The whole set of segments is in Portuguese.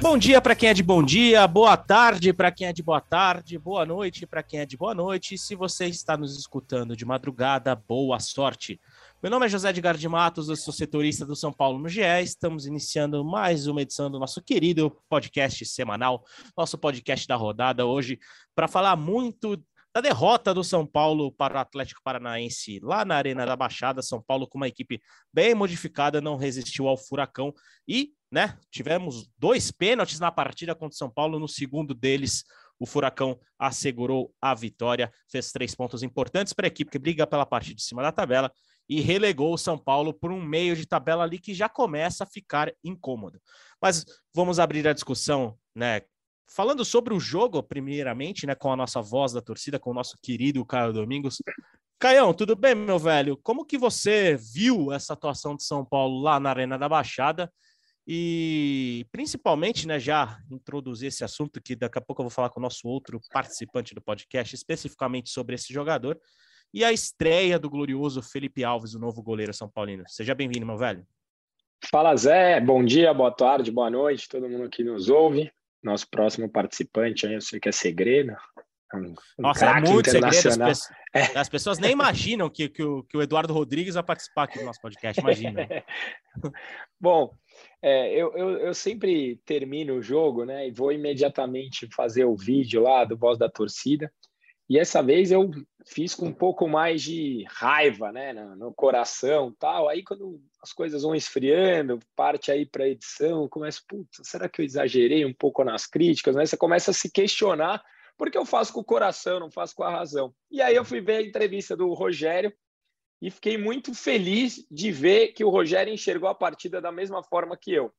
Bom dia para quem é de bom dia, boa tarde para quem é de boa tarde, boa noite para quem é de boa noite. Se você está nos escutando de madrugada, boa sorte. Meu nome é José Edgar de Matos, eu sou setorista do São Paulo no GE. Estamos iniciando mais uma edição do nosso querido podcast semanal, nosso podcast da rodada hoje, para falar muito da derrota do São Paulo para o Atlético Paranaense lá na Arena da Baixada. São Paulo com uma equipe bem modificada, não resistiu ao furacão e, né, tivemos dois pênaltis na partida contra o São Paulo. No segundo deles, o Furacão assegurou a vitória, fez três pontos importantes para a equipe que briga pela parte de cima da tabela e relegou o São Paulo por um meio de tabela ali que já começa a ficar incômodo. Mas vamos abrir a discussão, né? Falando sobre o jogo, primeiramente, né, com a nossa voz da torcida, com o nosso querido Caio Domingos. Caião, tudo bem, meu velho? Como que você viu essa atuação de São Paulo lá na Arena da Baixada? E principalmente, né, já introduzir esse assunto que daqui a pouco eu vou falar com o nosso outro participante do podcast, especificamente sobre esse jogador, e a estreia do glorioso Felipe Alves, o novo goleiro São Paulino. Seja bem-vindo, meu velho. Fala Zé, bom dia, boa tarde, boa noite, todo mundo que nos ouve. Nosso próximo participante, eu sei que é segredo. Um, Nossa, é muito segredo. As, pessoas, é. as pessoas nem imaginam que, que, o, que o Eduardo Rodrigues vai participar aqui do nosso podcast, imagina. Bom, é, eu, eu, eu, sempre termino o jogo, né, e vou imediatamente fazer o vídeo lá do Voz da Torcida. E essa vez eu fiz com um pouco mais de raiva, né, no, no coração, tal. Aí quando as coisas vão esfriando, parte aí para edição, começa, putz, será que eu exagerei um pouco nas críticas? Né? Você começa a se questionar porque eu faço com o coração, não faço com a razão. E aí eu fui ver a entrevista do Rogério e fiquei muito feliz de ver que o Rogério enxergou a partida da mesma forma que eu.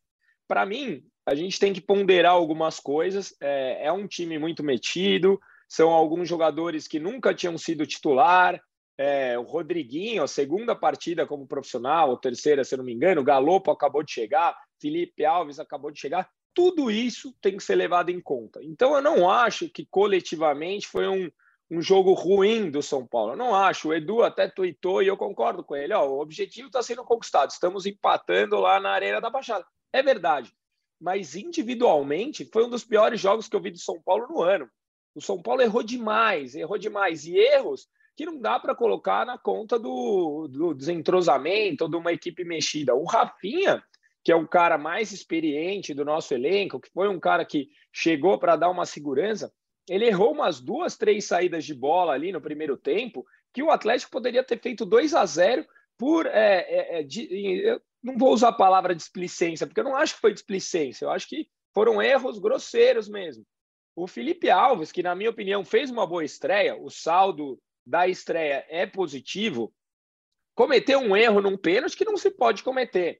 Para mim, a gente tem que ponderar algumas coisas. É, é, um time muito metido, são alguns jogadores que nunca tinham sido titular. É, o Rodriguinho, a segunda partida como profissional, a terceira, se não me engano, o Galopo acabou de chegar, Felipe Alves acabou de chegar. Tudo isso tem que ser levado em conta. Então, eu não acho que coletivamente foi um, um jogo ruim do São Paulo. Eu não acho. O Edu até tuitou e eu concordo com ele. Ó, o objetivo está sendo conquistado. Estamos empatando lá na Arena da Baixada. É verdade. Mas individualmente foi um dos piores jogos que eu vi do São Paulo no ano. O São Paulo errou demais, errou demais. E erros que não dá para colocar na conta do, do desentrosamento ou de uma equipe mexida. O Rafinha, que é um cara mais experiente do nosso elenco, que foi um cara que chegou para dar uma segurança, ele errou umas duas, três saídas de bola ali no primeiro tempo, que o Atlético poderia ter feito 2 a 0 por. É, é, é, de, eu não vou usar a palavra displicência, porque eu não acho que foi displicência, eu acho que foram erros grosseiros mesmo. O Felipe Alves, que na minha opinião fez uma boa estreia, o saldo da estreia é positivo, cometeu um erro num pênalti que não se pode cometer.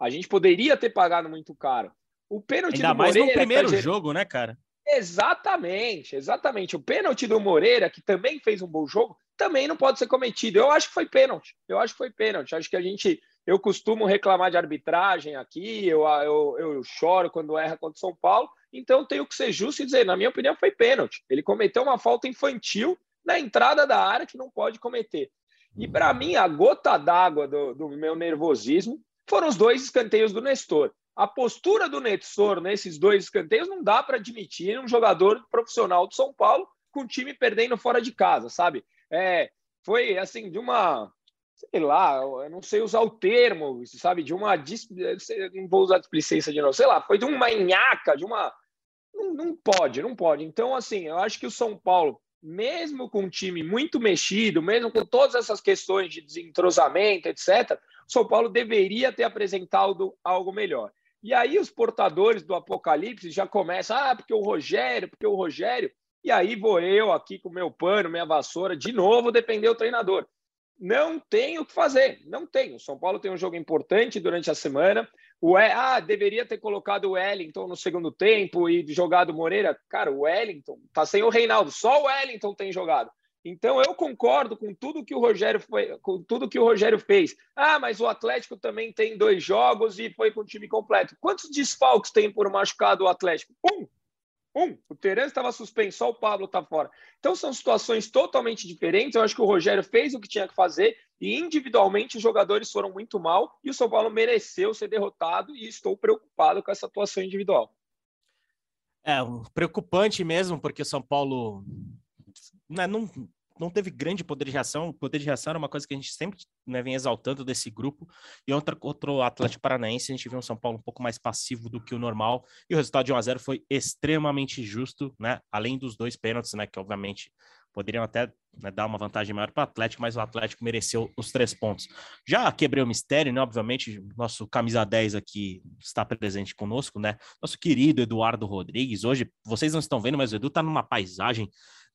A gente poderia ter pagado muito caro. O pênalti Ainda do mais Moreira, no primeiro gente... jogo, né, cara? Exatamente, exatamente. O pênalti do Moreira, que também fez um bom jogo, também não pode ser cometido. Eu acho que foi pênalti. Eu acho que foi pênalti. Acho que a gente. Eu costumo reclamar de arbitragem aqui, eu, eu, eu choro quando erra contra o São Paulo, então tenho que ser justo e dizer, na minha opinião, foi pênalti. Ele cometeu uma falta infantil na entrada da área que não pode cometer. E para mim, a gota d'água do, do meu nervosismo foram os dois escanteios do Nestor a postura do Nestor nesses dois escanteios não dá para admitir um jogador profissional do São Paulo com o time perdendo fora de casa, sabe? É, foi assim, de uma. Sei lá, eu não sei usar o termo, sabe? De uma. Não vou usar displicência de novo, sei lá, foi de uma nhaca, de uma. Não, não pode, não pode. Então, assim, eu acho que o São Paulo, mesmo com um time muito mexido, mesmo com todas essas questões de desentrosamento, etc., São Paulo deveria ter apresentado algo melhor. E aí os portadores do apocalipse já começam, ah, porque o Rogério, porque o Rogério. E aí vou eu aqui com meu pano, minha vassoura, de novo defender o treinador. não tem o que fazer, não tem. O São Paulo tem um jogo importante durante a semana. O ah, deveria ter colocado o Wellington no segundo tempo e jogado o Moreira. Cara, o Wellington tá sem o Reinaldo, só o Wellington tem jogado. Então eu concordo com tudo que o Rogério foi, com tudo que o Rogério fez. Ah, mas o Atlético também tem dois jogos e foi com o time completo. Quantos desfalques tem por machucado o Atlético? Um. Um, o Terence estava suspenso, só o Pablo está fora. Então são situações totalmente diferentes. Eu acho que o Rogério fez o que tinha que fazer e individualmente os jogadores foram muito mal e o São Paulo mereceu ser derrotado e estou preocupado com essa atuação individual. É, preocupante mesmo, porque o São Paulo né, não, não teve grande poder de reação. O poder de reação era uma coisa que a gente sempre né, vem exaltando desse grupo. E outra, outro Atlético Paranaense, a gente viu um São Paulo um pouco mais passivo do que o normal. E o resultado de 1 a 0 foi extremamente justo, né? Além dos dois pênaltis, né? Que obviamente poderiam até né, dar uma vantagem maior para o Atlético, mas o Atlético mereceu os três pontos. Já quebrei o mistério, né? Obviamente, nosso camisa 10 aqui está presente conosco, né? Nosso querido Eduardo Rodrigues. Hoje, vocês não estão vendo, mas o Edu está numa paisagem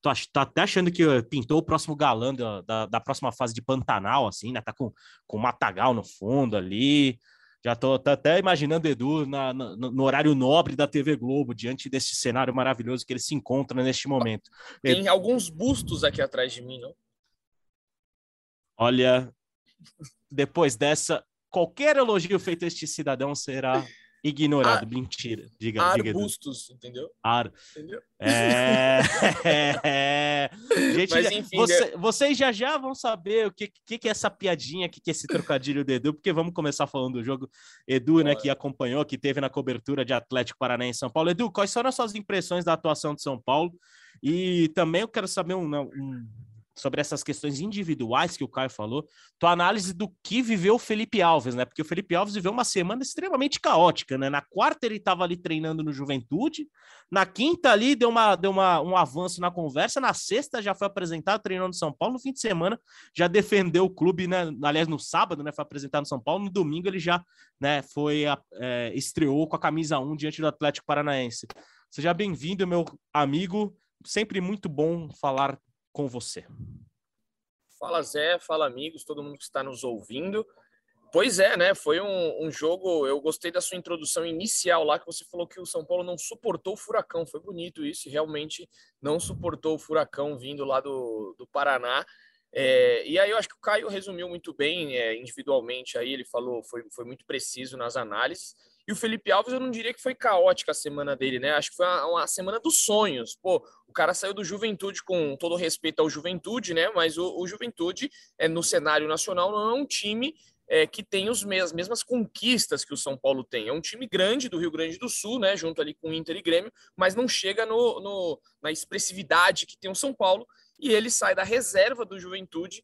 Tô, tá até achando que eh, pintou o próximo galã da, da, da, próxima fase de Pantanal, assim, né? Tá com, com Matagal no fundo ali. Já tô, tô até imaginando Edu na, na, no horário nobre da TV Globo, diante desse cenário maravilhoso que ele se encontra neste momento. Tem Edu... alguns bustos aqui atrás de mim, não? Olha, depois dessa, qualquer elogio feito a este cidadão será Ignorado, Ar... mentira. Diga, Arbustos, diga, entendeu? Ar... Entendeu? É... é... Gente, Mas, enfim, você, né? vocês já já vão saber o que, que, que é essa piadinha, o que, que é esse trocadilho do Edu, porque vamos começar falando do jogo. Edu, né, que acompanhou, que teve na cobertura de Atlético Paranaense em São Paulo. Edu, quais foram as suas impressões da atuação de São Paulo? E também eu quero saber um, um sobre essas questões individuais que o Caio falou, tua análise do que viveu o Felipe Alves, né? Porque o Felipe Alves viveu uma semana extremamente caótica, né? Na quarta ele estava ali treinando no Juventude, na quinta ali deu, uma, deu uma, um avanço na conversa, na sexta já foi apresentado treinando no São Paulo, no fim de semana já defendeu o clube, né? Aliás, no sábado, né? Foi apresentado no São Paulo, no domingo ele já, né? Foi é, estreou com a camisa 1 diante do Atlético Paranaense. Seja bem-vindo, meu amigo. Sempre muito bom falar com você. Fala Zé, fala amigos, todo mundo que está nos ouvindo. Pois é, né? Foi um, um, jogo. Eu gostei da sua introdução inicial lá, que você falou que o São Paulo não suportou o furacão. Foi bonito isso, realmente não suportou o furacão vindo lá do, do Paraná. É, e aí eu acho que o Caio resumiu muito bem é, individualmente aí, ele falou, foi, foi muito preciso nas análises. E o Felipe Alves, eu não diria que foi caótica a semana dele, né? Acho que foi uma, uma, semana dos sonhos. Pô, o cara saiu do Juventude com todo respeito ao Juventude, né? Mas o, o Juventude, é, no cenário nacional, não é um time é, que tem os mes as mesmas conquistas que o São Paulo tem. É um time grande do Rio Grande do Sul, né? Junto ali com o Inter e Grêmio, mas não chega no, no na expressividade que tem o São Paulo. E ele sai da reserva do Juventude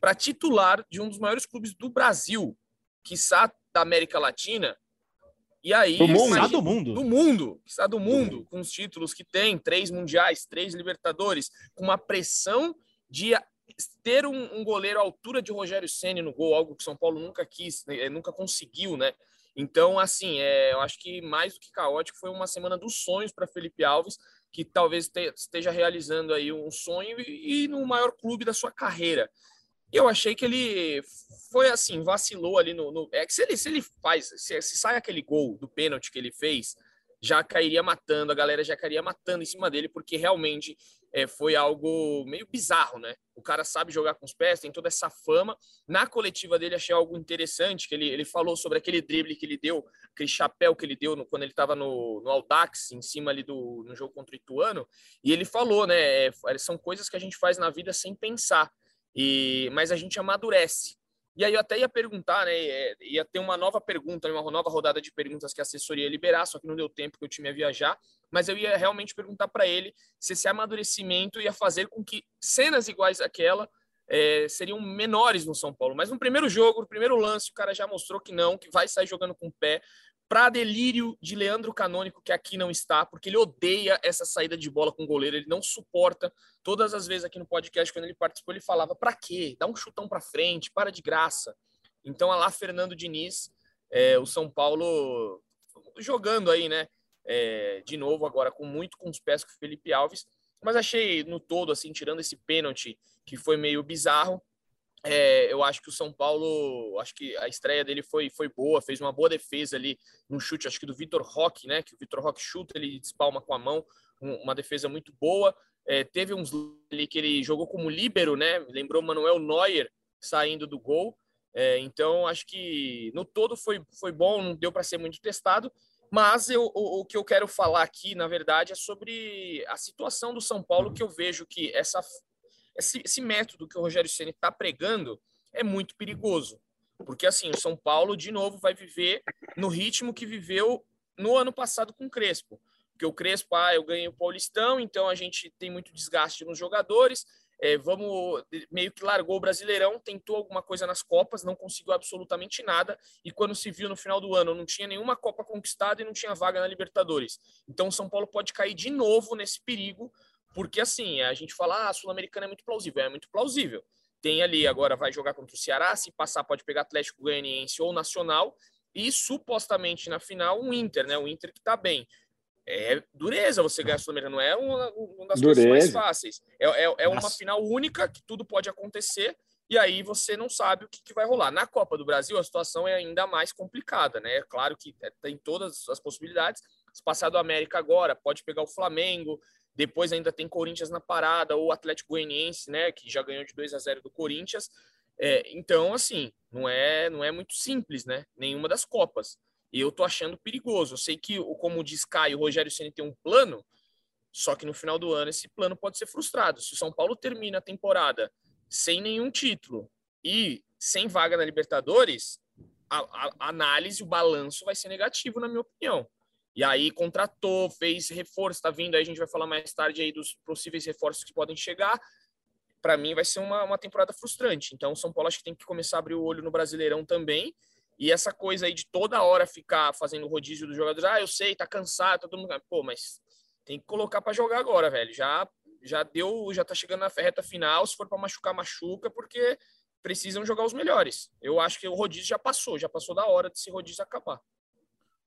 para titular de um dos maiores clubes do Brasil, quiçá da América Latina e aí, do mundo, imagina, do mundo, do mundo, está do mundo, com os títulos que tem, três mundiais, três Libertadores, com uma pressão de ter um, um goleiro à altura de Rogério Ceni no gol, algo que São Paulo nunca quis, né, nunca conseguiu, né? Então, assim, é, eu acho que mais do que caótico foi uma semana dos sonhos para Felipe Alves, que talvez te, esteja realizando aí um sonho e, e no maior clube da sua carreira eu achei que ele foi assim, vacilou ali no. no... é que se ele, se ele faz, se, se sai aquele gol do pênalti que ele fez, já cairia matando, a galera já cairia matando em cima dele, porque realmente é, foi algo meio bizarro, né? O cara sabe jogar com os pés, tem toda essa fama. Na coletiva dele, achei algo interessante, que ele, ele falou sobre aquele drible que ele deu, aquele chapéu que ele deu no, quando ele estava no, no Audax, em cima ali do no jogo contra o Ituano, e ele falou, né? É, são coisas que a gente faz na vida sem pensar. E, mas a gente amadurece. E aí eu até ia perguntar, né? É, ia ter uma nova pergunta, uma nova rodada de perguntas que a assessoria ia liberar, só que não deu tempo que o time ia viajar. Mas eu ia realmente perguntar para ele se esse amadurecimento ia fazer com que cenas iguais àquela é, seriam menores no São Paulo. Mas no primeiro jogo, no primeiro lance, o cara já mostrou que não, que vai sair jogando com o pé para delírio de Leandro Canônico, que aqui não está, porque ele odeia essa saída de bola com o goleiro, ele não suporta. Todas as vezes aqui no podcast, quando ele participou, ele falava: para quê? Dá um chutão para frente, para de graça. Então, a lá Fernando Diniz, é, o São Paulo jogando aí, né? É, de novo, agora com muito com os pés com o Felipe Alves, mas achei no todo, assim, tirando esse pênalti que foi meio bizarro, É, eu acho que o São Paulo, acho que a estreia dele foi, foi boa, fez uma boa defesa ali no chute, acho que do Vitor Roque, né? Que o Vitor Roque chuta, ele despalma com a mão, uma defesa muito boa. É, teve uns ali que ele jogou como líbero, né? Lembrou Manuel Neuer saindo do gol. É, então, acho que no todo foi, foi bom, não deu para ser muito testado. Mas eu, o, o, que eu quero falar aqui, na verdade, é sobre a situação do São Paulo, que eu vejo que essa esse, esse método que o Rogério Ceni está pregando é muito perigoso. Porque, assim, o São Paulo, de novo, vai viver no ritmo que viveu no ano passado com o Crespo. Porque o Crespo, ah, eu ganhei o Paulistão, então a gente tem muito desgaste nos jogadores, é, vamos, meio que largou o Brasileirão, tentou alguma coisa nas Copas, não conseguiu absolutamente nada, e quando se viu no final do ano, não tinha nenhuma Copa conquistada e não tinha vaga na Libertadores. Então o São Paulo pode cair de novo nesse perigo, porque assim, a gente fala, ah, a Sul-Americana é muito plausível, é muito plausível. Tem ali, agora vai jogar contra o Ceará, se passar pode pegar Atlético Goianiense ou Nacional, e supostamente na final um Inter, né? O Inter que tá bem. É dureza você ganhar a Sul-Americana, não é uma, uma das dureza. coisas mais fáceis. É, é, é uma final única que tudo pode acontecer, e aí você não sabe o que, que, vai rolar. Na Copa do Brasil, a situação é ainda mais complicada, né? É claro que é, tem todas as possibilidades. Se passar do América agora, pode pegar o Flamengo, depois ainda tem Corinthians na parada, ou Atlético Goianiense, né, que já ganhou de 2 a 0 do Corinthians. É, então, assim, não é, não é muito simples, né? Nenhuma das Copas. E eu tô achando perigoso. Eu sei que, como diz Caio, o Rogério Ceni tem um plano, só que no final do ano esse plano pode ser frustrado. Se o São Paulo termina a temporada sem nenhum título e sem vaga na Libertadores, a, a, a análise, o balanço vai ser negativo, na minha opinião. E aí contratou, fez reforço, está vindo, aí a gente vai falar mais tarde aí dos possíveis reforços que podem chegar. Para mim vai ser uma, uma temporada frustrante. Então o São Paulo acho que tem que começar a abrir o olho no Brasileirão também. E essa coisa aí de toda hora ficar fazendo rodízio dos jogadores, ah, eu sei, tá cansado, todo mundo, pô, mas tem que colocar para jogar agora, velho. Já já deu, já tá chegando na reta final, se for para machucar, machuca, porque precisam jogar os melhores. Eu acho que o rodízio já passou, já passou da hora desse rodízio acabar.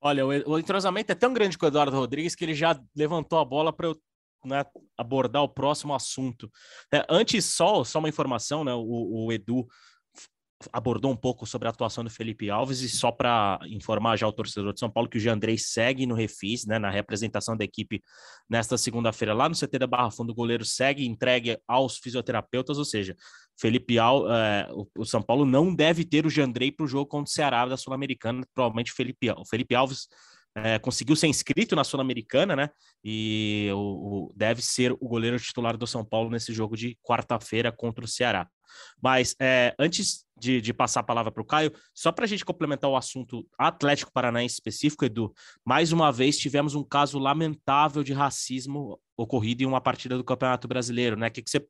Olha, o, entrosamento é tão grande com o Eduardo Rodrigues que ele já levantou a bola para eu né, abordar o próximo assunto. É, antes, só, só uma informação, né? O, o Edu abordou um pouco sobre a atuação do Felipe Alves e só para informar já o torcedor de São Paulo que o Jandrei segue no Refis, né, na representação da equipe nesta segunda-feira lá no CT da Barra Fundo, o goleiro segue entregue aos fisioterapeutas, ou seja, Felipe Al, é, o São Paulo não deve ter o Jandrei para o jogo contra o Ceará da Sul-Americana, provavelmente Felipe, o Felipe Alves é, conseguiu ser inscrito na Sul-Americana, né? E o, o, deve ser o goleiro titular do São Paulo nesse jogo de quarta-feira contra o Ceará. Mas é, antes de, de, passar a palavra para o Caio, só para a gente complementar o assunto Atlético Paranaense específico, Edu, mais uma vez tivemos um caso lamentável de racismo ocorrido em uma partida do Campeonato Brasileiro, né? O que, que você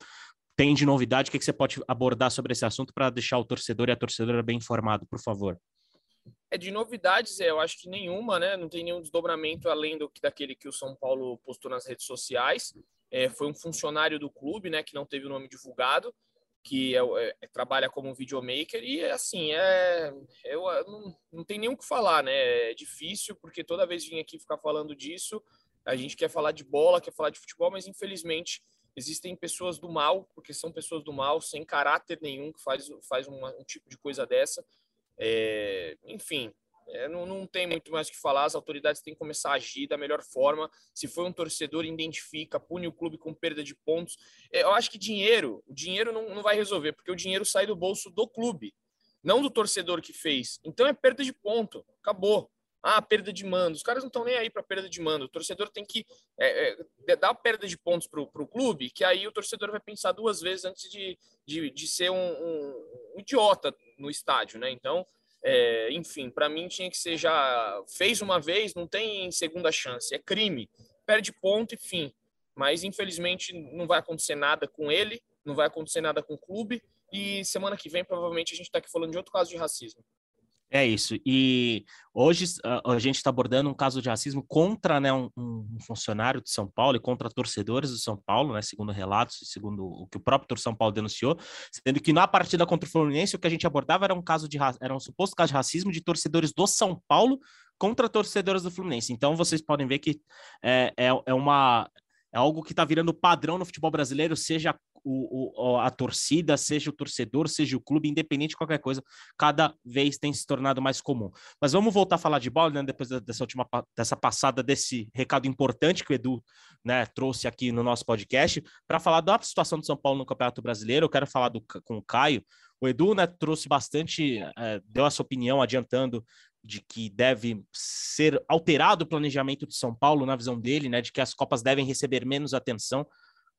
tem de novidade? O que, que você pode abordar sobre esse assunto para deixar o torcedor e a torcedora bem informado, por favor? É de novidades, é, eu acho que nenhuma, né? Não tem nenhum desdobramento além do que daquele que o São Paulo postou nas redes sociais. É, foi um funcionário do clube, né, que não teve o nome divulgado que é, é, é, trabalha como videomaker e assim é eu não, não tem nem o que falar né é difícil porque toda vez vim aqui ficar falando disso a gente quer falar de bola quer falar de futebol mas infelizmente existem pessoas do mal porque são pessoas do mal sem caráter nenhum que faz faz uma, um tipo de coisa dessa é, enfim é, não, não tem muito mais o que falar, as autoridades têm que começar a agir da melhor forma. Se foi um torcedor, identifica, pune o clube com perda de pontos. É, eu acho que dinheiro, o dinheiro não, não vai resolver, porque o dinheiro sai do bolso do clube, não do torcedor que fez. Então é perda de ponto, acabou. Ah, perda de mando. Os caras não estão nem aí para perda de mando. O torcedor tem que é, é, dar perda de pontos para o clube, que aí o torcedor vai pensar duas vezes antes de, de, de ser um, um, idiota no estádio, né? Então, é, enfim, para mim tinha que ser já fez uma vez, não tem segunda chance, é crime, perde ponto e fim. Mas infelizmente não vai acontecer nada com ele, não vai acontecer nada com o clube e semana que vem provavelmente a gente está aqui falando de outro caso de racismo. É isso. E hoje a, gente está abordando um caso de racismo contra né, um, um, funcionário de São Paulo e contra torcedores do São Paulo, né, segundo relatos e segundo o que o próprio São Paulo denunciou, sendo que na partida contra o Fluminense o que a gente abordava era um caso de era um suposto caso de racismo de torcedores do São Paulo contra torcedores do Fluminense. Então vocês podem ver que é, é, é uma é algo que está virando padrão no futebol brasileiro, seja o, o, a torcida, seja o torcedor, seja o clube, independente de qualquer coisa, cada vez tem se tornado mais comum. Mas vamos voltar a falar de bola, né, depois dessa última dessa passada desse recado importante que o Edu né, trouxe aqui no nosso podcast, para falar da situação do São Paulo no Campeonato Brasileiro. Eu quero falar do, com o Caio. O Edu né, trouxe bastante, é, deu a sua opinião adiantando de que deve ser alterado o planejamento de São Paulo na visão dele, né, de que as Copas devem receber menos atenção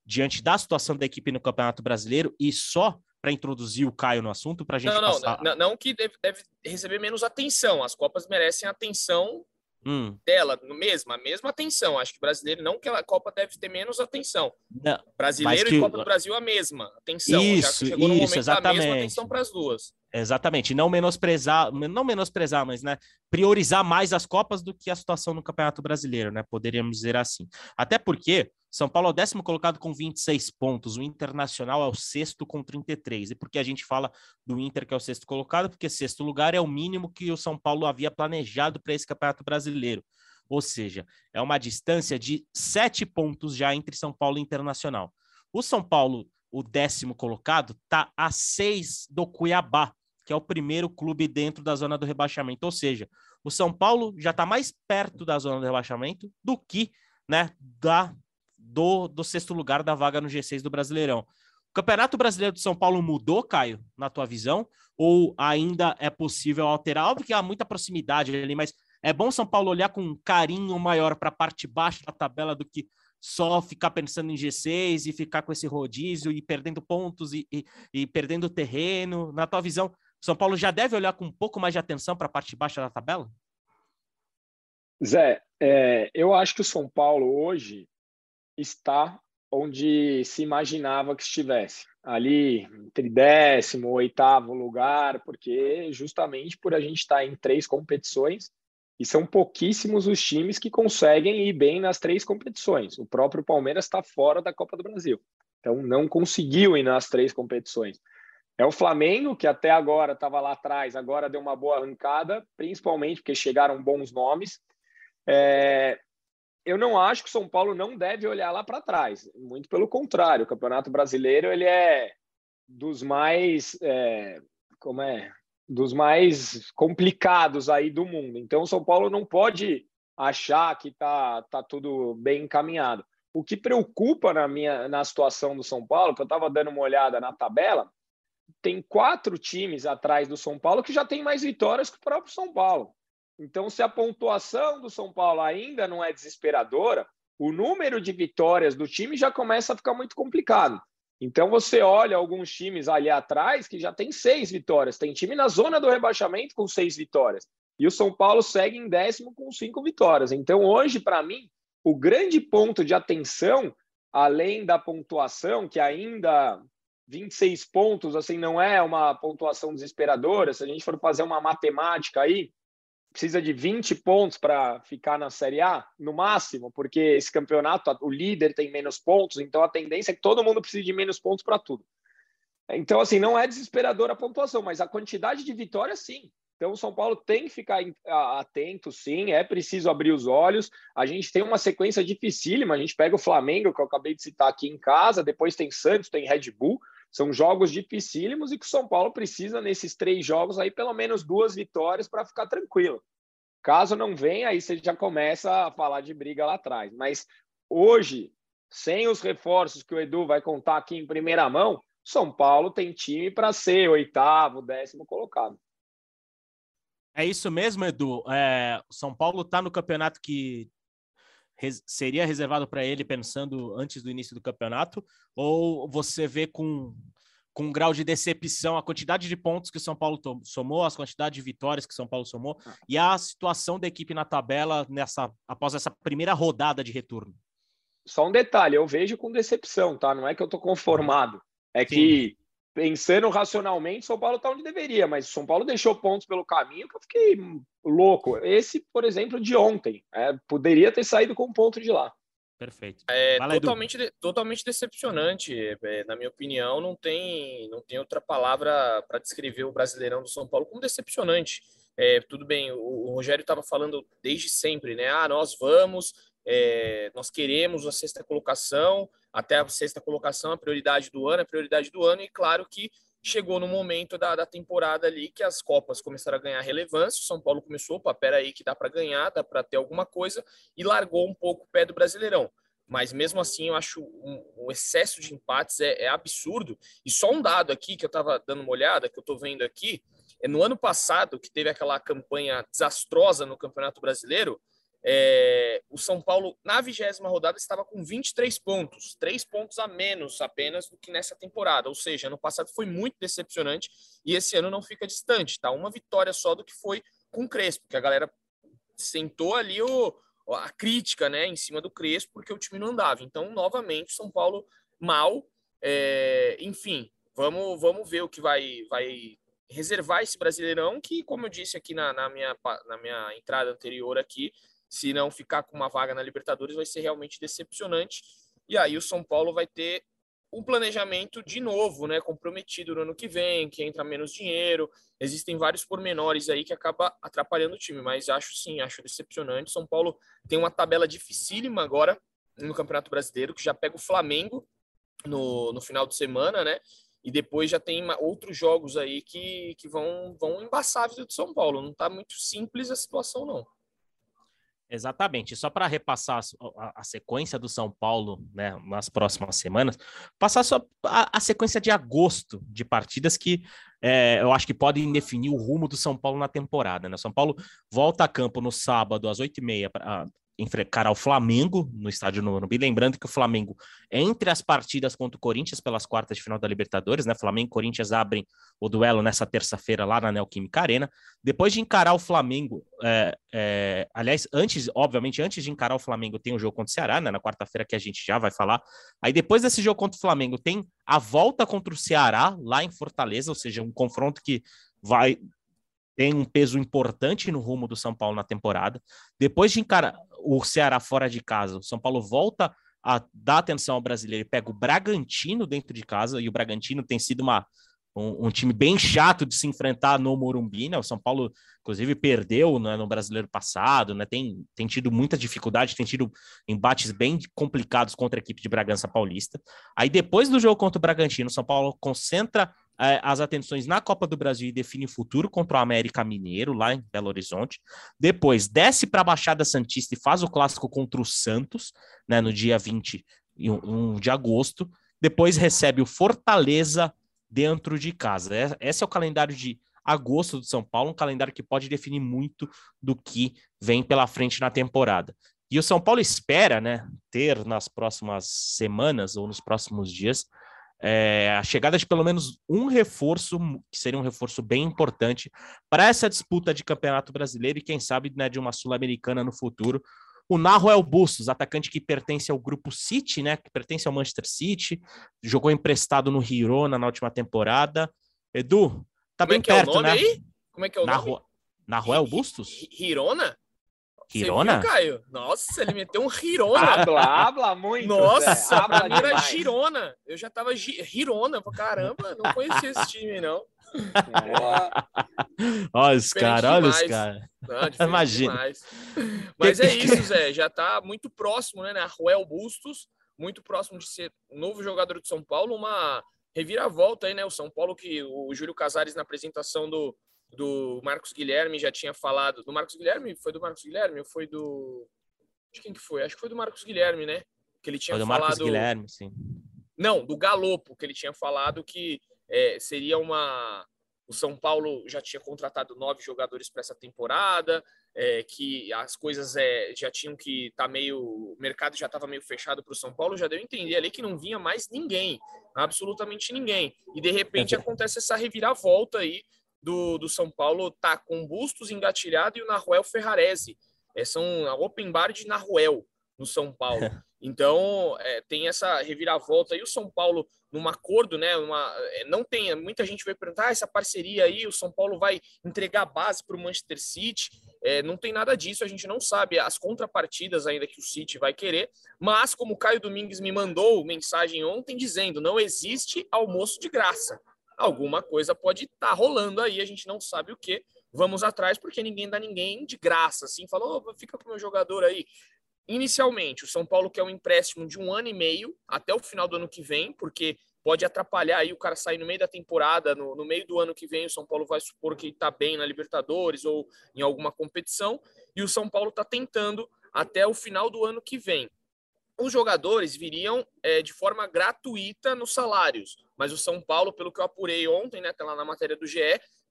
diante da situação da equipe no Campeonato Brasileiro e só para introduzir o Caio no assunto para a gente não, não, passar... não, não que deve, deve, receber menos atenção. As Copas merecem atenção hum. dela, mesma, a mesma atenção. Acho que brasileiro não que a Copa deve ter menos atenção. Não, brasileiro que... e Copa do Brasil a mesma atenção. Isso, Já chegou isso, no momento exatamente. a mesma atenção para as duas. Exatamente, não menosprezar, não menosprezar, mas né, priorizar mais as Copas do que a situação no Campeonato Brasileiro, né? Poderíamos dizer assim. Até porque São Paulo é o décimo colocado com 26 pontos, o Internacional é o sexto com 33. E por que a gente fala do Inter que é o sexto colocado? Porque sexto lugar é o mínimo que o São Paulo havia planejado para esse Campeonato Brasileiro. Ou seja, é uma distância de sete pontos já entre São Paulo e Internacional. O São Paulo, o décimo colocado, está a seis do Cuiabá, que é o primeiro clube dentro da zona do rebaixamento. Ou seja, o São Paulo já está mais perto da zona do rebaixamento do que né, da, do, do sexto lugar da vaga no G6 do Brasileirão. O Campeonato Brasileiro de São Paulo mudou, Caio, na tua visão? Ou ainda é possível alterar? Óbvio que há muita proximidade ali, mas é bom São Paulo olhar com um carinho maior para a parte baixa da tabela do que só ficar pensando em G6 e ficar com esse rodízio e perdendo pontos e, e, e perdendo terreno. Na tua visão, são Paulo já deve olhar com um pouco mais de atenção para a parte baixa da tabela? Zé, é, eu acho que o São Paulo hoje está onde se imaginava que estivesse, ali entre décimo, oitavo lugar, porque justamente por a gente estar em três competições, e são pouquíssimos os times que conseguem ir bem nas três competições. O próprio Palmeiras está fora da Copa do Brasil, então não conseguiu ir nas três competições. É o Flamengo, que até agora estava lá atrás, agora deu uma boa arrancada, principalmente porque chegaram bons nomes. É... Eu não acho que o São Paulo não deve olhar lá para trás, muito pelo contrário. O Campeonato Brasileiro ele é dos mais, é... como é, dos mais complicados aí do mundo. Então, o São Paulo não pode achar que tá tá tudo bem encaminhado. O que preocupa na minha na situação do São Paulo, que eu estava dando uma olhada na tabela, tem quatro times atrás do São Paulo que já tem mais vitórias que o próprio São Paulo. Então, se a pontuação do São Paulo ainda não é desesperadora, o número de vitórias do time já começa a ficar muito complicado. Então, você olha alguns times ali atrás que já tem seis vitórias. Tem time na zona do rebaixamento com seis vitórias. E o São Paulo segue em décimo com cinco vitórias. Então, hoje, para mim, o grande ponto de atenção, além da pontuação, que ainda 26 pontos, assim, não é uma pontuação desesperadora. Se a gente for fazer uma matemática aí, precisa de 20 pontos para ficar na Série A, no máximo, porque esse campeonato, o líder tem menos pontos, então a tendência é que todo mundo precise de menos pontos para tudo. Então, assim, não é desesperadora a pontuação, mas a quantidade de vitórias, sim. Então, o São Paulo tem que ficar atento, sim, é preciso abrir os olhos. A gente tem uma sequência dificílima. A gente pega o Flamengo, que eu acabei de citar aqui em casa, depois tem Santos, tem Red Bull. São jogos dificílimos e que o São Paulo precisa, nesses três jogos, aí pelo menos duas vitórias para ficar tranquilo. Caso não venha, aí você já começa a falar de briga lá atrás. Mas hoje, sem os reforços que o Edu vai contar aqui em primeira mão, São Paulo tem time para ser oitavo, décimo colocado. É isso mesmo, Edu. É, São Paulo está no campeonato que res, seria reservado para ele pensando antes do início do campeonato? Ou você vê com, com um grau de decepção a quantidade de pontos que o São Paulo somou, as quantidades de vitórias que o São Paulo somou ah. e a situação da equipe na tabela nessa após essa primeira rodada de retorno? Só um detalhe, eu vejo com decepção, tá? Não é que eu tô conformado. É Sim. que pensando racionalmente, São Paulo está onde deveria, mas São Paulo deixou pontos pelo caminho que eu fiquei louco. Esse, por exemplo, de ontem, é, poderia ter saído com um ponto de lá. Perfeito. É totalmente, de, totalmente decepcionante, é, na minha opinião, não tem, não tem outra palavra para descrever o Brasileirão do São Paulo como decepcionante. É, tudo bem, o, o Rogério estava falando desde sempre, né? Ah, nós vamos É, nós queremos a sexta colocação, até a sexta colocação, a prioridade do ano, a prioridade do ano, e claro que chegou no momento da, da temporada ali que as Copas começaram a ganhar relevância. O São Paulo começou, opa, peraí, que dá para ganhar, dá para ter alguma coisa, e largou um pouco o pé do Brasileirão. Mas mesmo assim, eu acho um, um excesso de empates é, é, absurdo. E só um dado aqui que eu estava dando uma olhada, que eu estou vendo aqui, é no ano passado, que teve aquela campanha desastrosa no Campeonato Brasileiro, é, o São Paulo, na vigésima rodada, estava com 23 pontos, três pontos a menos apenas do que nessa temporada. Ou seja, ano passado foi muito decepcionante e esse ano não fica distante, tá? Uma vitória só do que foi com o Crespo, que a galera sentou ali o, a crítica né, em cima do Crespo, porque o time não andava. Então, novamente, São Paulo mal. É, enfim, vamos, vamos ver o que vai, vai reservar esse Brasileirão, que, como eu disse aqui na, na, minha, na minha entrada anterior aqui, se não ficar com uma vaga na Libertadores, vai ser realmente decepcionante. E aí o São Paulo vai ter um planejamento de novo, né, comprometido no ano que vem, que entra menos dinheiro. Existem vários pormenores aí que acaba atrapalhando o time, mas acho sim, acho decepcionante. São Paulo tem uma tabela dificílima agora no Campeonato Brasileiro, que já pega o Flamengo no, no final de semana, né? E depois já tem outros jogos aí que, que vão, vão embaçar a vida do São Paulo. Não está muito simples a situação, não. Exatamente. Só para repassar a, a, sequência do São Paulo né, nas próximas semanas, passar só a, a sequência de agosto de partidas que é, eu acho que podem definir o rumo do São Paulo na temporada. Né? São Paulo volta a campo no sábado às 8h30 encarar o Flamengo no estádio Morumbi. Lembrando que o Flamengo, entre as partidas contra o Corinthians pelas quartas de final da Libertadores, né? Flamengo e Corinthians abrem o duelo nessa terça-feira lá na Neoquímica Arena. Depois de encarar o Flamengo, é, é, aliás, antes, obviamente, antes de encarar o Flamengo, tem o jogo contra o Ceará, né? Na quarta-feira que a gente já vai falar. Aí depois desse jogo contra o Flamengo, tem a volta contra o Ceará lá em Fortaleza, ou seja, um confronto que vai tem um peso importante no rumo do São Paulo na temporada. Depois de encarar o Ceará fora de casa, o São Paulo volta a dar atenção ao brasileiro e pega o Bragantino dentro de casa, e o Bragantino tem sido uma, um, um, time bem chato de se enfrentar no Morumbi, né? O São Paulo, inclusive, perdeu né, no brasileiro passado, né? Tem, tem tido muita dificuldade, tem tido embates bem complicados contra a equipe de Bragança Paulista. Aí, depois do jogo contra o Bragantino, o São Paulo concentra as atenções na Copa do Brasil e define o futuro contra o América Mineiro, lá em Belo Horizonte. Depois, desce para a Baixada Santista e faz o clássico contra o Santos, né? No dia 21 de agosto. Depois recebe o Fortaleza dentro de casa. É, esse é o calendário de agosto do São Paulo, um calendário que pode definir muito do que vem pela frente na temporada. E o São Paulo espera, né, ter nas próximas semanas ou nos próximos dias é, a chegada de pelo menos um reforço, que seria um reforço bem importante para essa disputa de campeonato brasileiro e quem sabe né, de uma sul-americana no futuro. O Naruel Bustos, atacante que pertence ao grupo City, né? Que pertence ao Manchester City, jogou emprestado no Girona na última temporada. Edu, tá Como bem é perto, é né? Aí? Como é que é o nome? Naruel Bustos? Girona? Viu, Caio? Nossa, ele meteu um Hirona. habla, habla muito. Nossa, pra mim era Girona. Eu já tava Hirona. Caramba, não conhecia esse time, não. olha os caras, olha os caras. Imagina. Demais. Mas é isso, Zé. Já tá muito próximo, né? Ruel Bustos, muito próximo de ser um novo jogador de São Paulo, uma reviravolta aí, né? O São Paulo que o Júlio Casares na apresentação do, do Marcos Guilherme já tinha falado. Do Marcos Guilherme? Foi do Marcos Guilherme ou foi do. De quem que foi? Acho que foi do Marcos Guilherme, né? Que ele tinha foi do falado. Marcos Guilherme, sim. Não, do Galopo, que ele tinha falado que é, seria uma. O São Paulo já tinha contratado nove jogadores para essa temporada, é, que as coisas é, já tinham que estar tá meio. O mercado já estava meio fechado para o São Paulo, já deu a entender ali que não vinha mais ninguém, absolutamente ninguém. E de repente acontece essa reviravolta aí do, do São Paulo tá com Bustos engatilhado e o Naruel Ferrarese. É, são a open bar de Naruel no São Paulo. Então, é, tem essa reviravolta. E o São Paulo, num acordo, né? Uma, é, não tem. Muita gente vai perguntar: ah, essa parceria aí, o São Paulo vai entregar a base para o Manchester City. É, não tem nada disso, a gente não sabe as contrapartidas ainda que o City vai querer. Mas, como o Caio Domingues me mandou mensagem ontem dizendo: não existe almoço de graça alguma coisa pode estar tá rolando aí, a gente não sabe o que. Vamos atrás, porque ninguém dá ninguém de graça, assim, falou, oh, fica com o meu jogador aí. inicialmente, o São Paulo quer um empréstimo de um ano e meio até o final do ano que vem, porque pode atrapalhar aí o cara sair no meio da temporada, no, no meio do ano que vem, o São Paulo vai supor que está bem na Libertadores ou em alguma competição, e o São Paulo está tentando até o final do ano que vem. Os jogadores viriam é, de forma gratuita nos salários, mas o São Paulo, pelo que eu apurei ontem, né, tá lá na matéria do GE,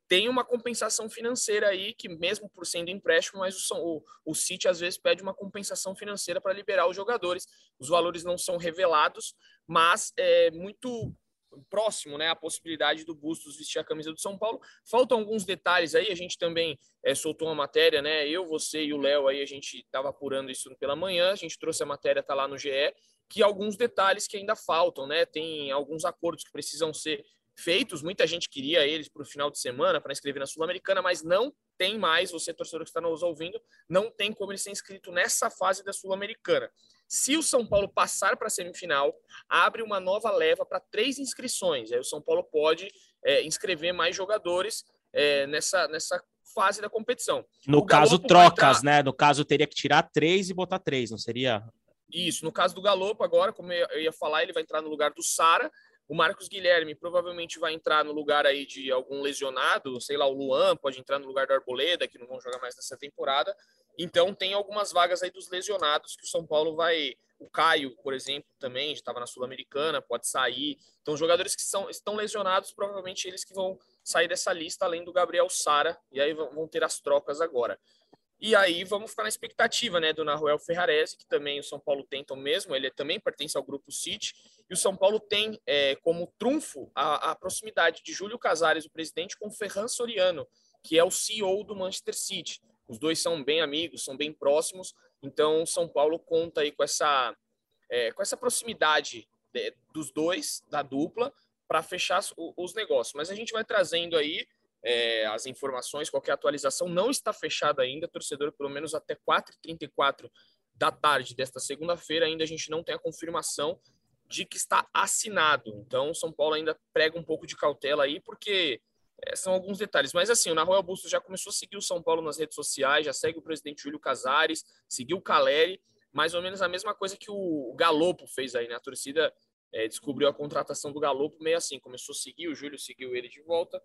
tem uma compensação financeira aí, que mesmo por sendo empréstimo, mas o, o, o City às vezes pede uma compensação financeira para liberar os jogadores. Os valores não são revelados, mas é muito próximo, né, a possibilidade do Bustos vestir a camisa do São Paulo. Faltam alguns detalhes aí, a gente também é, soltou uma matéria, né, eu, você e o Léo aí, a gente estava apurando isso pela manhã, a gente trouxe a matéria, tá lá no GE, que alguns detalhes que ainda faltam, né, tem alguns acordos que precisam ser feitos. Muita gente queria eles para o final de semana para inscrever na Sul-Americana, mas não tem mais, você torcedor que está nos ouvindo, não tem como ele ser inscrito nessa fase da Sul-Americana. Se o São Paulo passar para a semifinal, abre uma nova leva para três inscrições. Aí o São Paulo pode é, inscrever mais jogadores é, nessa, nessa fase da competição. No caso, trocas, entrar... né? No caso, teria que tirar três e botar três, não seria? Isso. No caso do Galopo, agora, como eu ia falar, ele vai entrar no lugar do Sara. O Marcos Guilherme provavelmente vai entrar no lugar aí de algum lesionado, sei lá, o Luan pode entrar no lugar do Arboleda, que não vão jogar mais nessa temporada. Então tem algumas vagas aí dos lesionados que o São Paulo vai. O Caio, por exemplo, também estava na Sul-Americana, pode sair. Então, jogadores que são, estão lesionados, provavelmente eles que vão sair dessa lista, além do Gabriel Sara, e aí vão ter as trocas agora. E aí vamos ficar na expectativa, né, do Naruel Ferrarese, que também o São Paulo tenta o mesmo, ele também pertence ao grupo City, e o São Paulo tem é, como trunfo a, a, proximidade de Júlio Casares, o presidente, com Ferran Soriano, que é o CEO do Manchester City. Os dois são bem amigos, são bem próximos, então o São Paulo conta aí com essa, é, com essa proximidade de, dos dois, da dupla, para fechar os, os negócios. Mas a gente vai trazendo aí é, as informações, qualquer atualização não está fechada ainda, torcedor, pelo menos até 4h34 da tarde desta segunda-feira, ainda a gente não tem a confirmação de que está assinado. Então, São Paulo ainda prega um pouco de cautela aí, porque é, são alguns detalhes. Mas assim, o Nahuel Augusto já começou a seguir o São Paulo nas redes sociais, já segue o presidente Júlio Casares, seguiu o Caleri, mais ou menos a mesma coisa que o Galopo fez aí, né? A torcida é, descobriu a contratação do Galopo meio assim, começou a seguir, o Júlio seguiu ele de volta,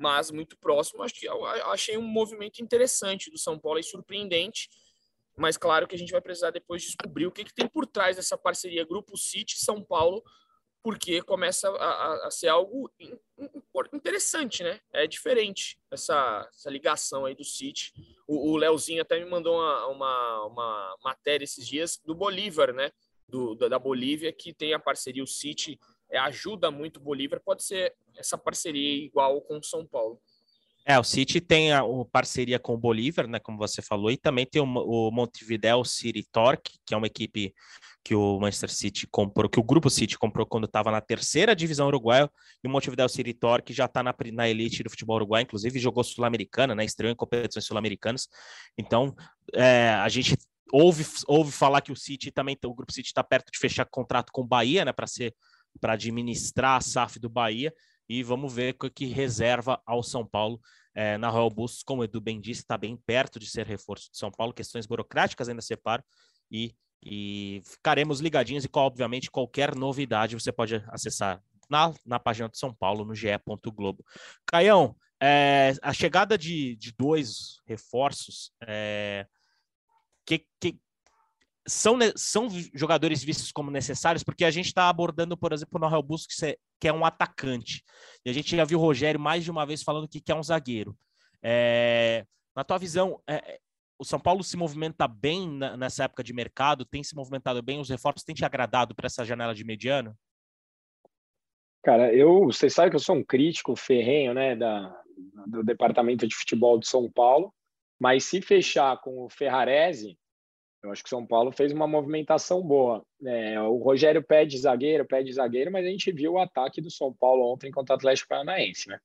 mas muito próximo. Acho que achei um movimento interessante do São Paulo e surpreendente. Mas claro que a gente vai precisar depois descobrir o que, que tem por trás dessa parceria Grupo City São Paulo, porque começa a, a ser algo interessante, né? É diferente essa, essa ligação aí do City. O, o Leozinho até me mandou uma, uma, uma matéria esses dias do Bolívar, né? Do, da Bolívia, que tem a parceria o City ajuda muito o Bolívar, pode ser essa parceria igual com o São Paulo. É, o City tem a, a, parceria com o Bolívar, né, como você falou, e também tem o, o Montevideo City Torque, que é uma equipe que o Manchester City comprou, que o Grupo City comprou quando estava na terceira divisão uruguaia, e o Montevideo City Torque já está na, na, elite do futebol uruguai, inclusive jogou Sul-Americana, né, estreou em competições sul-americanas. Então, é, a gente ouve, ouve falar que o City também, o Grupo City está perto de fechar contrato com o Bahia, né, para ser para administrar a SAF do Bahia e vamos ver o que reserva ao São Paulo é, na Royal Bustos, como o Edu bem disse, está bem perto de ser reforço de São Paulo, questões burocráticas ainda separam e, e ficaremos ligadinhos e, obviamente, qualquer novidade você pode acessar na, na página do São Paulo, no ge.globo. Caião, é, a chegada de, de dois reforços, é, que, que, são, são jogadores vistos como necessários, porque a gente está abordando, por exemplo, o Noel Busco, que é um atacante. E a gente já viu o Rogério mais de uma vez falando que quer um zagueiro. É, na tua visão, é, o São Paulo se movimenta bem na, nessa época de mercado, tem se movimentado bem, os reforços têm te agradado para essa janela de mediano? Cara, eu, você sabe que eu sou um crítico ferrenho, né, da, do departamento de futebol de São Paulo, mas se fechar com o Ferrarese, eu acho que o São Paulo fez uma movimentação boa. É, o Rogério pede zagueiro, pede zagueiro, mas a gente viu o ataque do São Paulo ontem contra o Atlético Paranaense, né?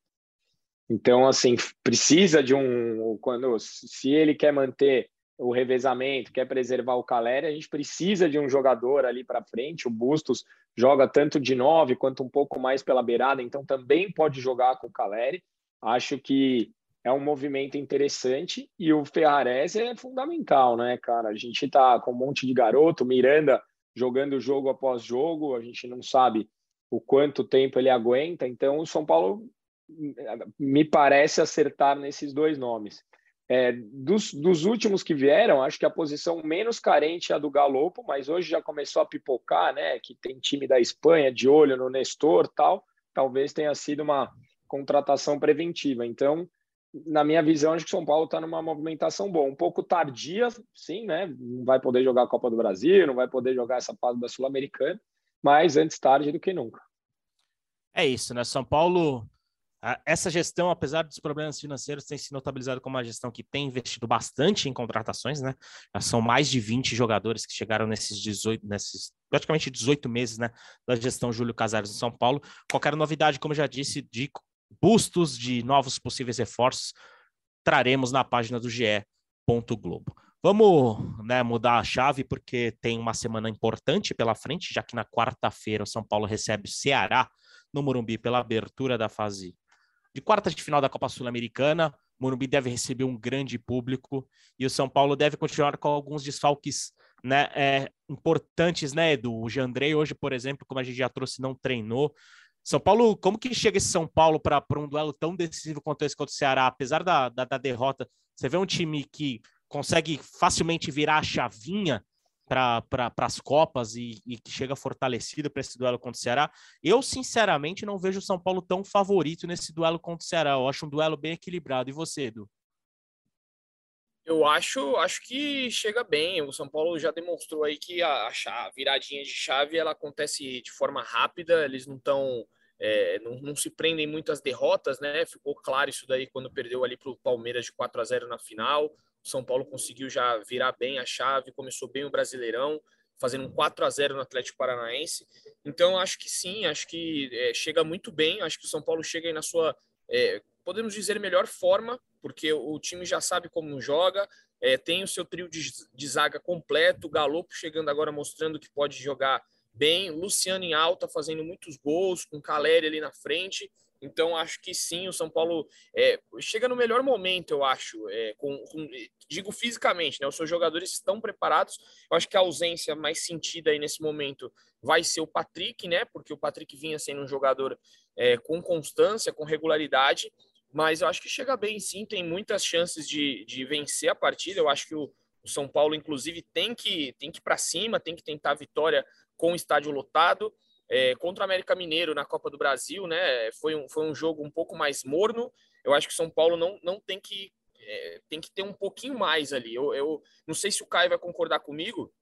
Então, assim, precisa de um. quando Se ele quer manter o revezamento, quer preservar o Caleri, a gente precisa de um jogador ali para frente. O Bustos joga tanto de nove quanto um pouco mais pela beirada, então também pode jogar com o Caleri. Acho que é um movimento interessante e o Ferrares é fundamental, né, cara? A gente tá com um monte de garoto, Miranda jogando jogo após jogo, a gente não sabe o quanto tempo ele aguenta, então o São Paulo me parece acertar nesses dois nomes. É, dos, dos, últimos que vieram, acho que a posição menos carente é a do Galopo, mas hoje já começou a pipocar, né? Que tem time da Espanha de olho no Nestor tal. Talvez tenha sido uma contratação preventiva. Então, na minha visão, acho que São Paulo está numa movimentação boa, um pouco tardia, sim, né? Não vai poder jogar a Copa do Brasil, não vai poder jogar essa fase da Sul-Americana, mas antes tarde do que nunca. É isso, né? São Paulo essa gestão, apesar dos problemas financeiros, tem se notabilizado como uma gestão que tem investido bastante em contratações, né? Já são mais de 20 jogadores que chegaram nesses 18, nesses praticamente 18 meses, né, da gestão Júlio Casares no São Paulo. Qualquer novidade, como já disse, de bustos de novos possíveis reforços, traremos na página do GE. Globo. Vamos né, mudar a chave porque tem uma semana importante pela frente, já que na quarta-feira o São Paulo recebe o Ceará no Morumbi pela abertura da fase de quartas de final da Copa Sul-Americana. Morumbi deve receber um grande público e o São Paulo deve continuar com alguns desfalques né, é, importantes, né, Edu? O Jandrei hoje, por exemplo, como a gente já trouxe, não treinou. São Paulo, como que chega esse São Paulo para um duelo tão decisivo quanto esse contra o Ceará? Apesar da, da, da derrota, você vê um time que consegue facilmente virar a chavinha para pra, as Copas e, e que chega fortalecido para esse duelo contra o Ceará. Eu, sinceramente, não vejo o São Paulo tão favorito nesse duelo contra o Ceará. Eu acho um duelo bem equilibrado. E você, Edu? Eu acho, acho que chega bem. O São Paulo já demonstrou aí que a, a viradinha de chave ela acontece de forma rápida. Eles não estão é, não, não, se prendem muito às derrotas, né? Ficou claro isso daí quando perdeu ali para o Palmeiras de 4 a 0 na final. São Paulo conseguiu já virar bem a chave, começou bem o Brasileirão, fazendo um 4 a 0 no Atlético Paranaense. Então, acho que sim, acho que é, chega muito bem. Acho que o São Paulo chega aí na sua, é, podemos dizer, melhor forma, porque o time já sabe como joga, é, tem o seu trio de, de zaga completo, o Galopo chegando agora mostrando que pode jogar bem, Luciano em alta fazendo muitos gols, com Caleri ali na frente. Então, acho que sim, o São Paulo é, chega no melhor momento, eu acho. É, com, com, digo fisicamente, né? Os seus jogadores estão preparados. Eu acho que a ausência mais sentida aí nesse momento vai ser o Patrick, né? Porque o Patrick vinha sendo um jogador é, com constância, com regularidade. Mas eu acho que chega bem, sim. Tem muitas chances de, de vencer a partida. Eu acho que o, o São Paulo, inclusive, tem que, tem que ir para cima, tem que tentar a vitória com o estádio lotado. É, contra o América Mineiro na Copa do Brasil, né? Foi um, foi um jogo um pouco mais morno. Eu acho que o São Paulo não, não tem que é, tem que ter um pouquinho mais ali. Eu, eu não sei se o Caio vai concordar comigo,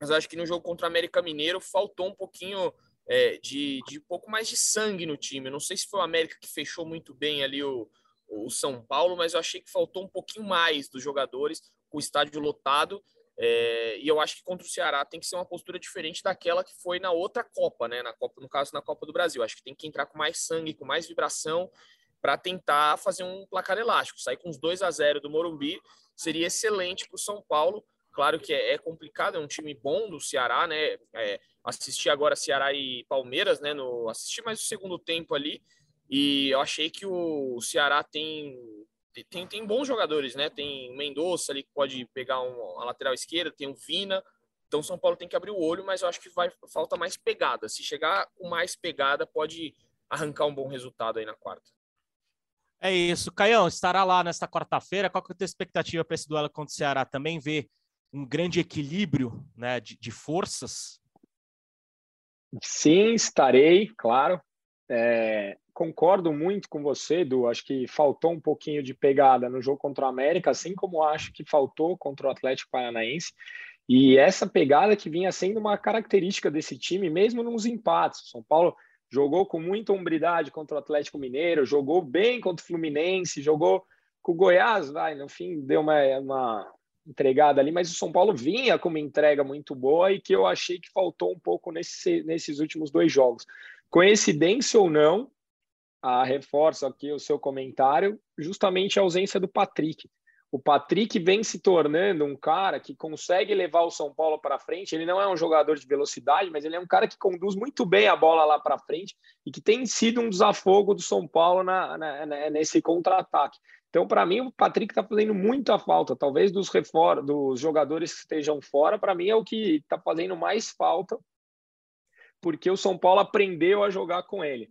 mas acho que no jogo contra o América Mineiro faltou um pouquinho é, de, de um pouco mais de sangue no time. Não sei se foi o América que fechou muito bem ali o, o São Paulo, mas eu achei que faltou um pouquinho mais dos jogadores com o estádio lotado. É, e eu acho que contra o Ceará tem que ser uma postura diferente daquela que foi na outra Copa, né? Na Copa, no caso, na Copa do Brasil. Acho que tem que entrar com mais sangue, com mais vibração, para tentar fazer um placar elástico. Sair com os 2 a 0 do Morumbi seria excelente para o São Paulo. Claro que é, é, complicado, é um time bom do Ceará, né? É, assisti agora Ceará e Palmeiras, né? No, assisti mais o segundo tempo ali e eu achei que o Ceará tem tem, tem bons jogadores, né? Tem o Mendonça ali que pode pegar um, a lateral esquerda, tem o Vina. Então São Paulo tem que abrir o olho, mas eu acho que vai falta mais pegada. Se chegar com mais pegada, pode arrancar um bom resultado aí na quarta. É isso. Caião, estará lá nesta quarta-feira. Qual que é a tua expectativa para esse duelo contra o Ceará? Também ver um grande equilíbrio né, de, de forças? Sim, estarei, claro. É, concordo muito com você, Edu. Acho que faltou um pouquinho de pegada no jogo contra o América, assim como acho que faltou contra o Atlético Paranaense. E essa pegada que vinha sendo uma característica desse time, mesmo nos empates. O São Paulo jogou com muita hombridade contra o Atlético Mineiro, jogou bem contra o Fluminense, jogou com o Goiás, vai, no fim deu uma, uma entregada ali, mas o São Paulo vinha com uma entrega muito boa e que eu achei que faltou um pouco nesse, nesses últimos dois jogos. Coincidência ou não, a reforço aqui o seu comentário, justamente a ausência do Patrick. O Patrick vem se tornando um cara que consegue levar o São Paulo para frente. Ele não é um jogador de velocidade, mas ele é um cara que conduz muito bem a bola lá para frente e que tem sido um desafogo do São Paulo na, na, nesse contra-ataque. Então, para mim, o Patrick está fazendo muita falta. Talvez dos, refor dos jogadores que estejam fora, para mim é o que está fazendo mais falta, porque o São Paulo aprendeu a jogar com ele.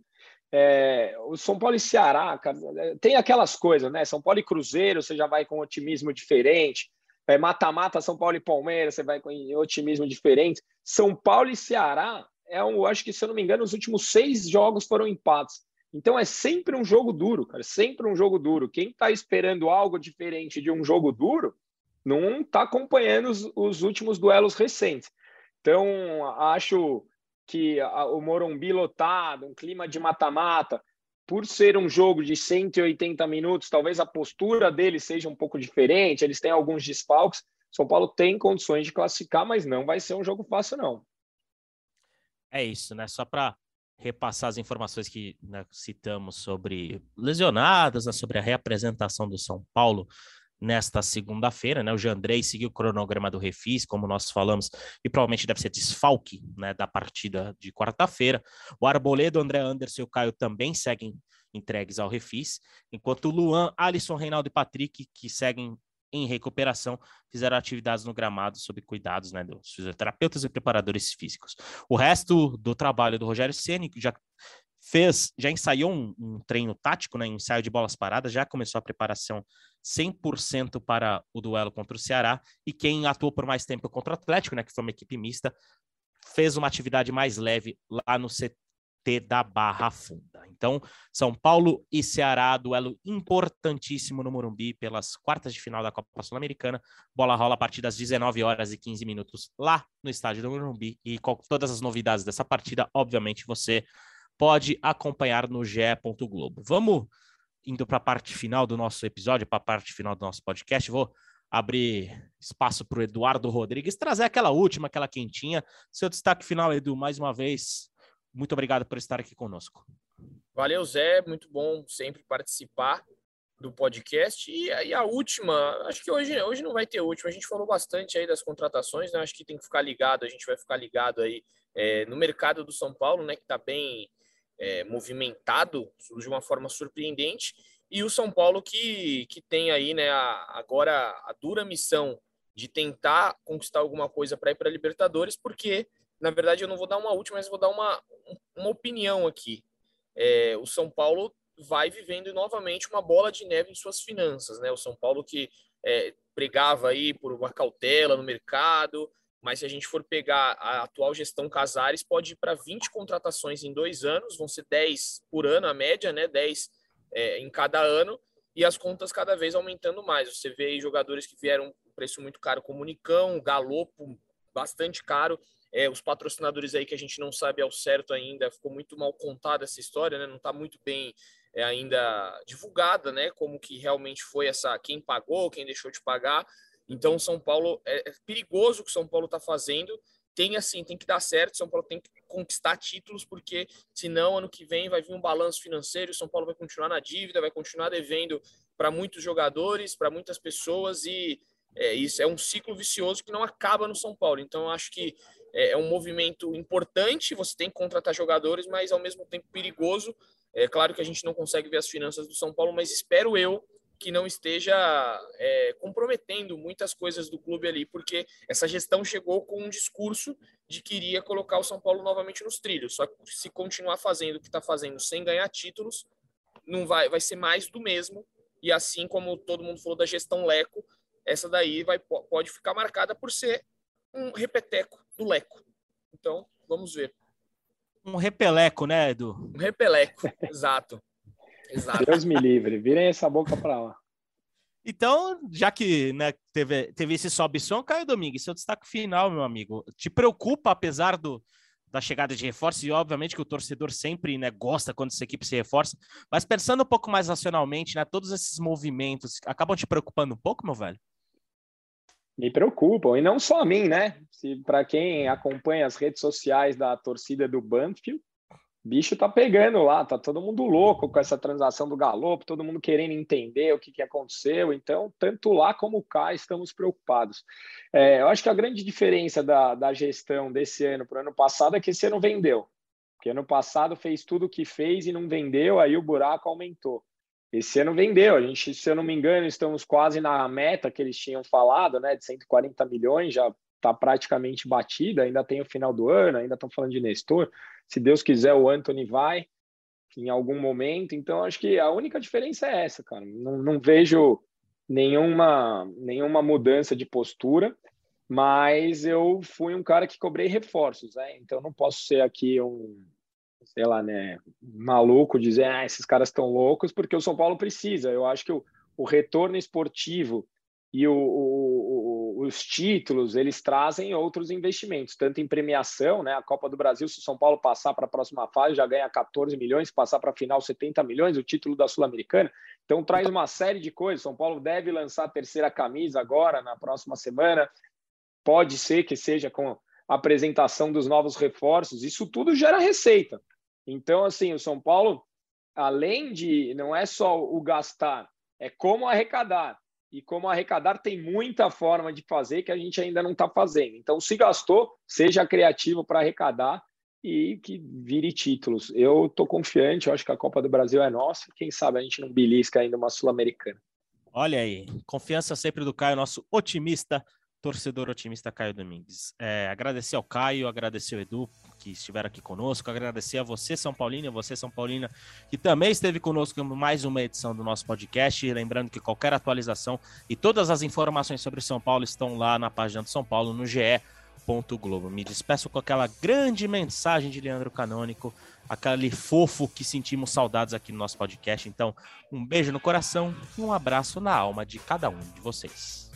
É, o São Paulo e Ceará, cara, é, tem aquelas coisas, né? São Paulo e Cruzeiro, você já vai com um otimismo diferente. É, mata-mata, São Paulo e Palmeiras, você vai com otimismo diferente. São Paulo e Ceará, é um, acho que, se eu não me engano, os últimos seis jogos foram empates. Então é sempre um jogo duro, cara, sempre um jogo duro. Quem está esperando algo diferente de um jogo duro não está acompanhando os, os, últimos duelos recentes. Então acho que a, o Morumbi lotado, um clima de mata-mata, por ser um jogo de 180 minutos, talvez a postura deles seja um pouco diferente. Eles têm alguns desfalques. São Paulo tem condições de classificar, mas não vai ser um jogo fácil, não. É isso, né? Só para repassar as informações que né, citamos sobre lesionadas, né, sobre a reapresentação do São Paulo nesta segunda-feira, né? O Jandrei seguiu o cronograma do Refis, como nós falamos, e provavelmente deve ser desfalque, né, da partida de quarta-feira. O Arboledo, André Anderson e o Caio também seguem entregues ao Refis, enquanto o Luan, Alisson, Reinaldo e Patrick, que seguem em recuperação fizeram atividades no gramado sob cuidados né, dos fisioterapeutas e preparadores físicos. O resto do trabalho do Rogério Ceni já fez, já ensaiou um, um, treino tático, né, ensaio de bolas paradas, já começou a preparação 100% para o duelo contra o Ceará, e quem atuou por mais tempo contra o Atlético, né, que foi uma equipe mista, fez uma atividade mais leve lá no, T da Barra Funda. Então, São Paulo e Ceará, duelo importantíssimo no Morumbi pelas quartas de final da Copa Sul-Americana. Bola rola a partir das 19 horas e 15 minutos lá no estádio do Morumbi e com todas as novidades dessa partida, obviamente você pode acompanhar no GE. Globo. Vamos indo para a parte final do nosso episódio, para a parte final do nosso podcast. Vou abrir espaço para o Eduardo Rodrigues trazer aquela última, aquela quentinha. Seu destaque final, Edu, mais uma vez, muito obrigado por estar aqui conosco. Valeu, Zé. Muito bom sempre participar do podcast. E aí a última, acho que hoje, hoje não vai ter última. A gente falou bastante aí das contratações, né? Acho que tem que ficar ligado. A gente vai ficar ligado aí é, no mercado do São Paulo, né? Que está bem é, movimentado de uma forma surpreendente. E o São Paulo que, que tem aí, né? A, agora a dura missão de tentar conquistar alguma coisa para ir para a Libertadores, porque na verdade, eu não vou dar uma última, mas vou dar uma, uma opinião aqui. É, o São Paulo vai vivendo novamente uma bola de neve em suas finanças, né? O São Paulo que é, pregava aí por uma cautela no mercado, mas se a gente for pegar a atual gestão Casares, pode ir para 20 contratações em dois anos, vão ser 10 por ano, a média, né? 10 é, em cada ano, e as contas cada vez aumentando mais. Você vê aí jogadores que vieram preço muito caro, como Nicão, Galopo, bastante caro. É, os patrocinadores aí que a gente não sabe ao certo ainda, ficou muito mal contada essa história, né? Não está muito bem é, ainda divulgada, né? Como que realmente foi essa, quem pagou, quem deixou de pagar. Então, São Paulo é, é perigoso o que São Paulo está fazendo. Tem assim, tem que dar certo. São Paulo tem que conquistar títulos, porque senão ano que vem vai vir um balanço financeiro. São Paulo vai continuar na dívida, vai continuar devendo para muitos jogadores, para muitas pessoas e é, isso é um ciclo vicioso que não acaba no São Paulo. Então, acho que é, é um movimento importante, você tem que contratar jogadores, mas ao mesmo tempo perigoso. É claro que a gente não consegue ver as finanças do São Paulo, mas espero eu que não esteja é, comprometendo muitas coisas do clube ali, porque essa gestão chegou com um discurso de que iria colocar o São Paulo novamente nos trilhos. Só que se continuar fazendo o que está fazendo sem ganhar títulos, não vai, vai ser mais do mesmo. E assim como todo mundo falou da gestão Leco, essa daí vai, pode ficar marcada por ser um repeteco do Leco. Então, vamos ver. Um repeleco, né, Edu? Um repeleco, exato. exato. Deus me livre, virem essa boca para lá. Então, já que né, teve, teve esse sobe som, Caio Domingues, seu destaque final, meu amigo, te preocupa, apesar do, da chegada de reforços, e obviamente que o torcedor sempre né, gosta quando essa equipe se reforça, mas pensando um pouco mais racionalmente, né, todos esses movimentos acabam te preocupando um pouco, meu velho? Me preocupam, e não só a mim, né? Para quem acompanha as redes sociais da torcida do Banfield, bicho tá pegando lá, tá todo mundo louco com essa transação do Galopo, todo mundo querendo entender o que, que aconteceu. Então, tanto lá como cá estamos preocupados. É, eu acho que a grande diferença da, da gestão desse ano para o ano passado é que esse ano vendeu. Porque ano passado fez tudo o que fez e não vendeu, aí o buraco aumentou. Esse ano vendeu. A gente, se eu não me engano, estamos quase na meta que eles tinham falado, né, de 140 milhões, já está praticamente batida. Ainda tem o final do ano, ainda estão falando de Nestor. Se Deus quiser, o Anthony vai em algum momento. Então, acho que a única diferença é essa, cara. Não, não vejo nenhuma, nenhuma mudança de postura, mas eu fui um cara que cobrei reforços, né? Então, não posso ser aqui um, sei lá, né, maluco dizer, ah, esses caras estão loucos, porque o São Paulo precisa. Eu acho que o, o retorno esportivo e o, o, os títulos, eles trazem outros investimentos, tanto em premiação, né, a Copa do Brasil, se o São Paulo passar para a próxima fase, já ganha 14 milhões, passar para a final 70 milhões, o título da Sul-Americana, então traz uma série de coisas, São Paulo deve lançar a terceira camisa agora, na próxima semana, pode ser que seja com apresentação dos novos reforços, isso tudo gera receita, então, assim, o São Paulo, além de não é só o gastar, é como arrecadar. E como arrecadar tem muita forma de fazer que a gente ainda não está fazendo. Então, se gastou, seja criativo para arrecadar e que vire títulos. Eu estou confiante, eu acho que a Copa do Brasil é nossa. Quem sabe a gente não belisca ainda uma Sul-Americana. Olha aí, confiança sempre do Caio, nosso otimista torcedor otimista Caio Domingues. É, agradecer ao Caio, agradecer ao Edu, que estiveram aqui conosco, agradecer a você, São Paulino, a você, São Paulina, que também esteve conosco em mais uma edição do nosso podcast. E lembrando que qualquer atualização e todas as informações sobre São Paulo estão lá na página do São Paulo, no GE. Globo. Me despeço com aquela grande mensagem de Leandro Canônico, aquele fofo que sentimos saudades aqui no nosso podcast. Então, um beijo no coração e um abraço na alma de cada um de vocês.